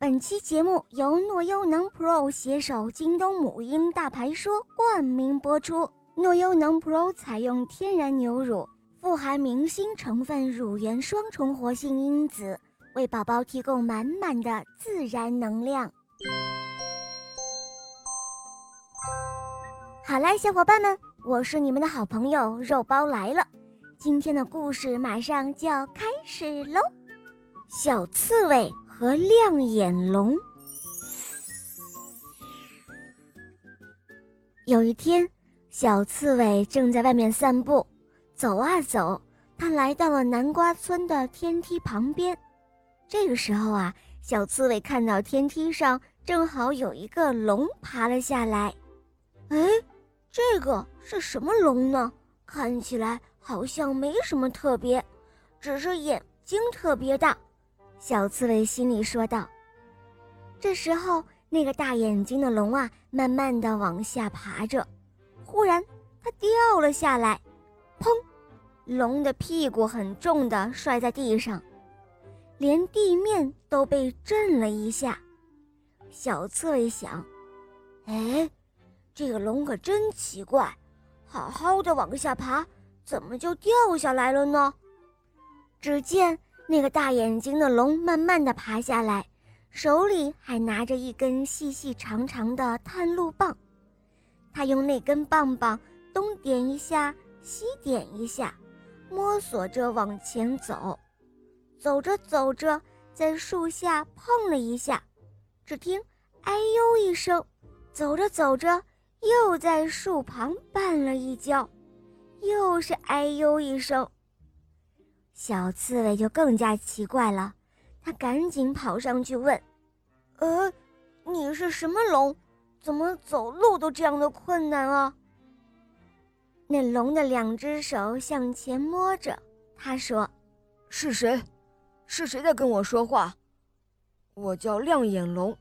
本期节目由诺优能 Pro 携手京东母婴大牌说冠名播出。诺优能 Pro 采用天然牛乳，富含明星成分乳源双重活性因子，为宝宝提供满满的自然能量。好啦，小伙伴们，我是你们的好朋友肉包来了。今天的故事马上就要开始喽，小刺猬。和亮眼龙。有一天，小刺猬正在外面散步，走啊走，它来到了南瓜村的天梯旁边。这个时候啊，小刺猬看到天梯上正好有一个龙爬了下来。哎，这个是什么龙呢？看起来好像没什么特别，只是眼睛特别大。小刺猬心里说道：“这时候，那个大眼睛的龙啊，慢慢的往下爬着。忽然，它掉了下来，砰！龙的屁股很重的摔在地上，连地面都被震了一下。小刺猬想：哎，这个龙可真奇怪，好好的往下爬，怎么就掉下来了呢？只见……那个大眼睛的龙慢慢的爬下来，手里还拿着一根细细长长的探路棒。他用那根棒棒东点一下，西点一下，摸索着往前走。走着走着，在树下碰了一下，只听“哎呦”一声。走着走着，又在树旁绊了一跤，又是“哎呦”一声。小刺猬就更加奇怪了，他赶紧跑上去问：“呃，你是什么龙？怎么走路都这样的困难啊？”那龙的两只手向前摸着，他说：“是谁？是谁在跟我说话？我叫亮眼龙，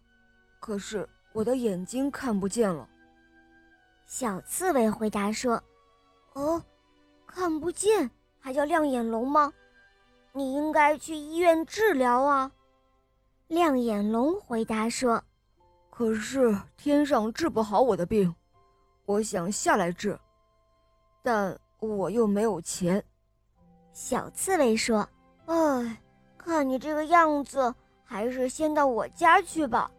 可是我的眼睛看不见了。”小刺猬回答说：“哦，看不见还叫亮眼龙吗？”你应该去医院治疗啊，亮眼龙回答说：“可是天上治不好我的病，我想下来治，但我又没有钱。”小刺猬说：“哎，看你这个样子，还是先到我家去吧。”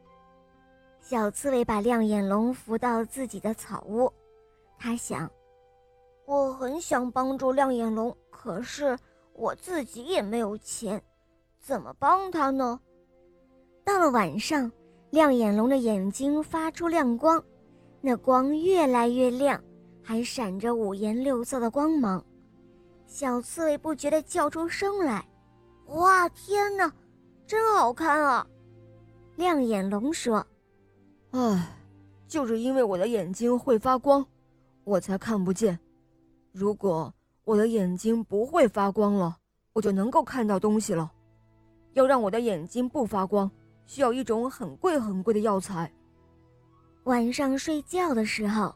小刺猬把亮眼龙扶到自己的草屋，他想：“我很想帮助亮眼龙，可是……”我自己也没有钱，怎么帮他呢？到了晚上，亮眼龙的眼睛发出亮光，那光越来越亮，还闪着五颜六色的光芒。小刺猬不觉得叫出声来：“哇，天哪，真好看啊！”亮眼龙说：“唉，就是因为我的眼睛会发光，我才看不见。如果……”我的眼睛不会发光了，我就能够看到东西了。要让我的眼睛不发光，需要一种很贵很贵的药材。晚上睡觉的时候，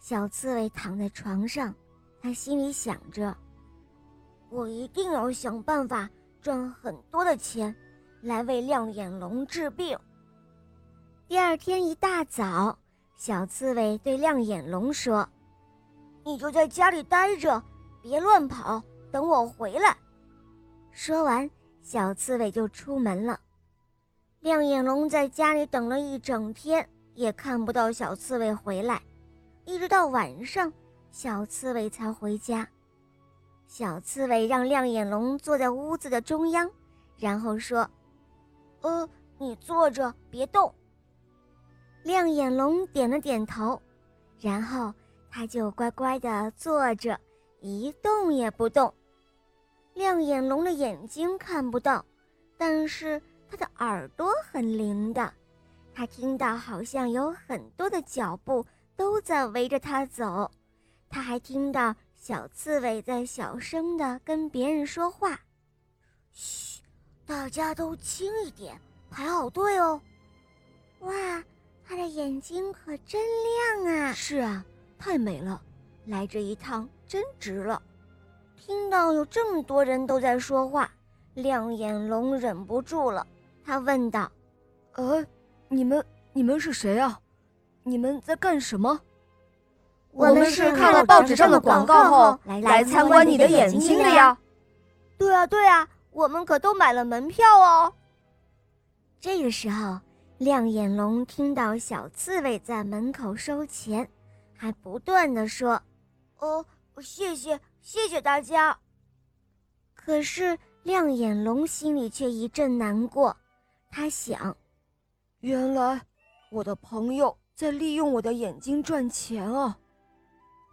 小刺猬躺在床上，他心里想着：“我一定要想办法赚很多的钱，来为亮眼龙治病。”第二天一大早，小刺猬对亮眼龙说：“你就在家里待着。”别乱跑，等我回来。说完，小刺猬就出门了。亮眼龙在家里等了一整天，也看不到小刺猬回来。一直到晚上，小刺猬才回家。小刺猬让亮眼龙坐在屋子的中央，然后说：“呃，你坐着，别动。”亮眼龙点了点头，然后他就乖乖地坐着。一动也不动。亮眼龙的眼睛看不到，但是它的耳朵很灵的，它听到好像有很多的脚步都在围着它走。它还听到小刺猬在小声的跟别人说话：“嘘，大家都轻一点，排好队哦。”哇，它的眼睛可真亮啊！是啊，太美了。来这一趟真值了！听到有这么多人都在说话，亮眼龙忍不住了，他问道：“呃，你们你们是谁啊？你们在干什么？我们是看了报纸上的广告后来参观你的眼睛的呀。对啊，对啊，我们可都买了门票哦。这个时候，亮眼龙听到小刺猬在门口收钱，还不断的说：“哦，谢谢，谢谢大家。”可是亮眼龙心里却一阵难过，他想：“原来我的朋友在利用我的眼睛赚钱啊！”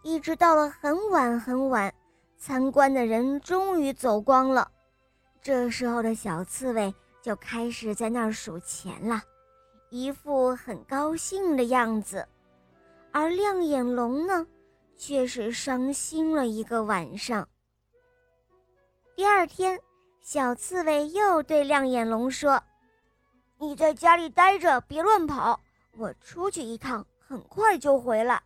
一直到了很晚很晚，参观的人终于走光了。这时候的小刺猬就开始在那儿数钱了，一副很高兴的样子。而亮眼龙呢，却是伤心了一个晚上。第二天，小刺猬又对亮眼龙说：“你在家里待着，别乱跑，我出去一趟，很快就回来。”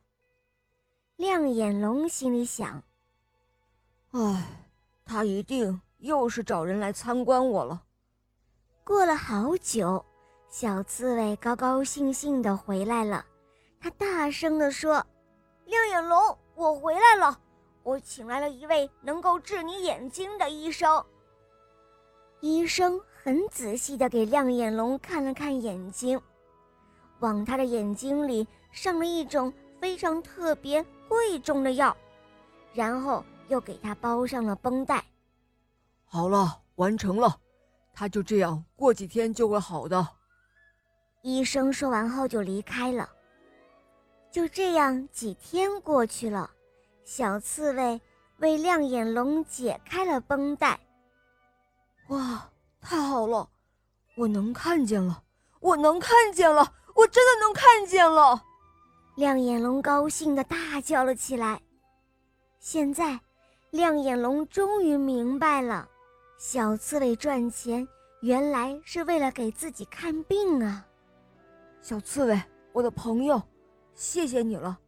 亮眼龙心里想：“唉，他一定又是找人来参观我了。”过了好久，小刺猬高高兴兴地回来了。他大声地说：“亮眼龙，我回来了！我请来了一位能够治你眼睛的医生。”医生很仔细地给亮眼龙看了看眼睛，往他的眼睛里上了一种非常特别。贵重的药，然后又给他包上了绷带。好了，完成了，他就这样过几天就会好的。医生说完后就离开了。就这样，几天过去了，小刺猬为亮眼龙解开了绷带。哇，太好了，我能看见了，我能看见了，我真的能看见了。亮眼龙高兴的大叫了起来。现在，亮眼龙终于明白了，小刺猬赚钱原来是为了给自己看病啊！小刺猬，我的朋友，谢谢你了。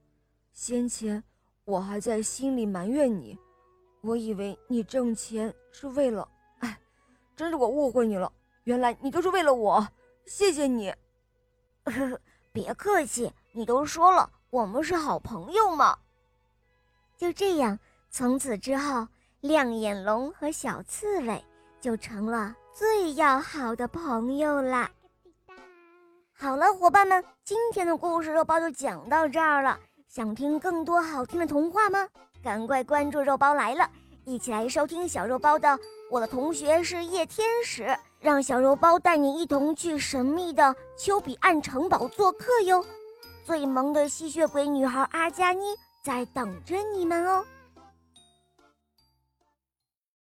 先前我还在心里埋怨你，我以为你挣钱是为了……哎，真是我误会你了。原来你都是为了我，谢谢你。呵呵，别客气。你都说了，我们是好朋友嘛。就这样，从此之后，亮眼龙和小刺猬就成了最要好的朋友啦。好了，伙伴们，今天的故事肉包就讲到这儿了。想听更多好听的童话吗？赶快关注肉包来了，一起来收听小肉包的《我的同学是夜天使》，让小肉包带你一同去神秘的丘比岸城堡做客哟。最萌的吸血鬼女孩阿加妮在等着你们哦。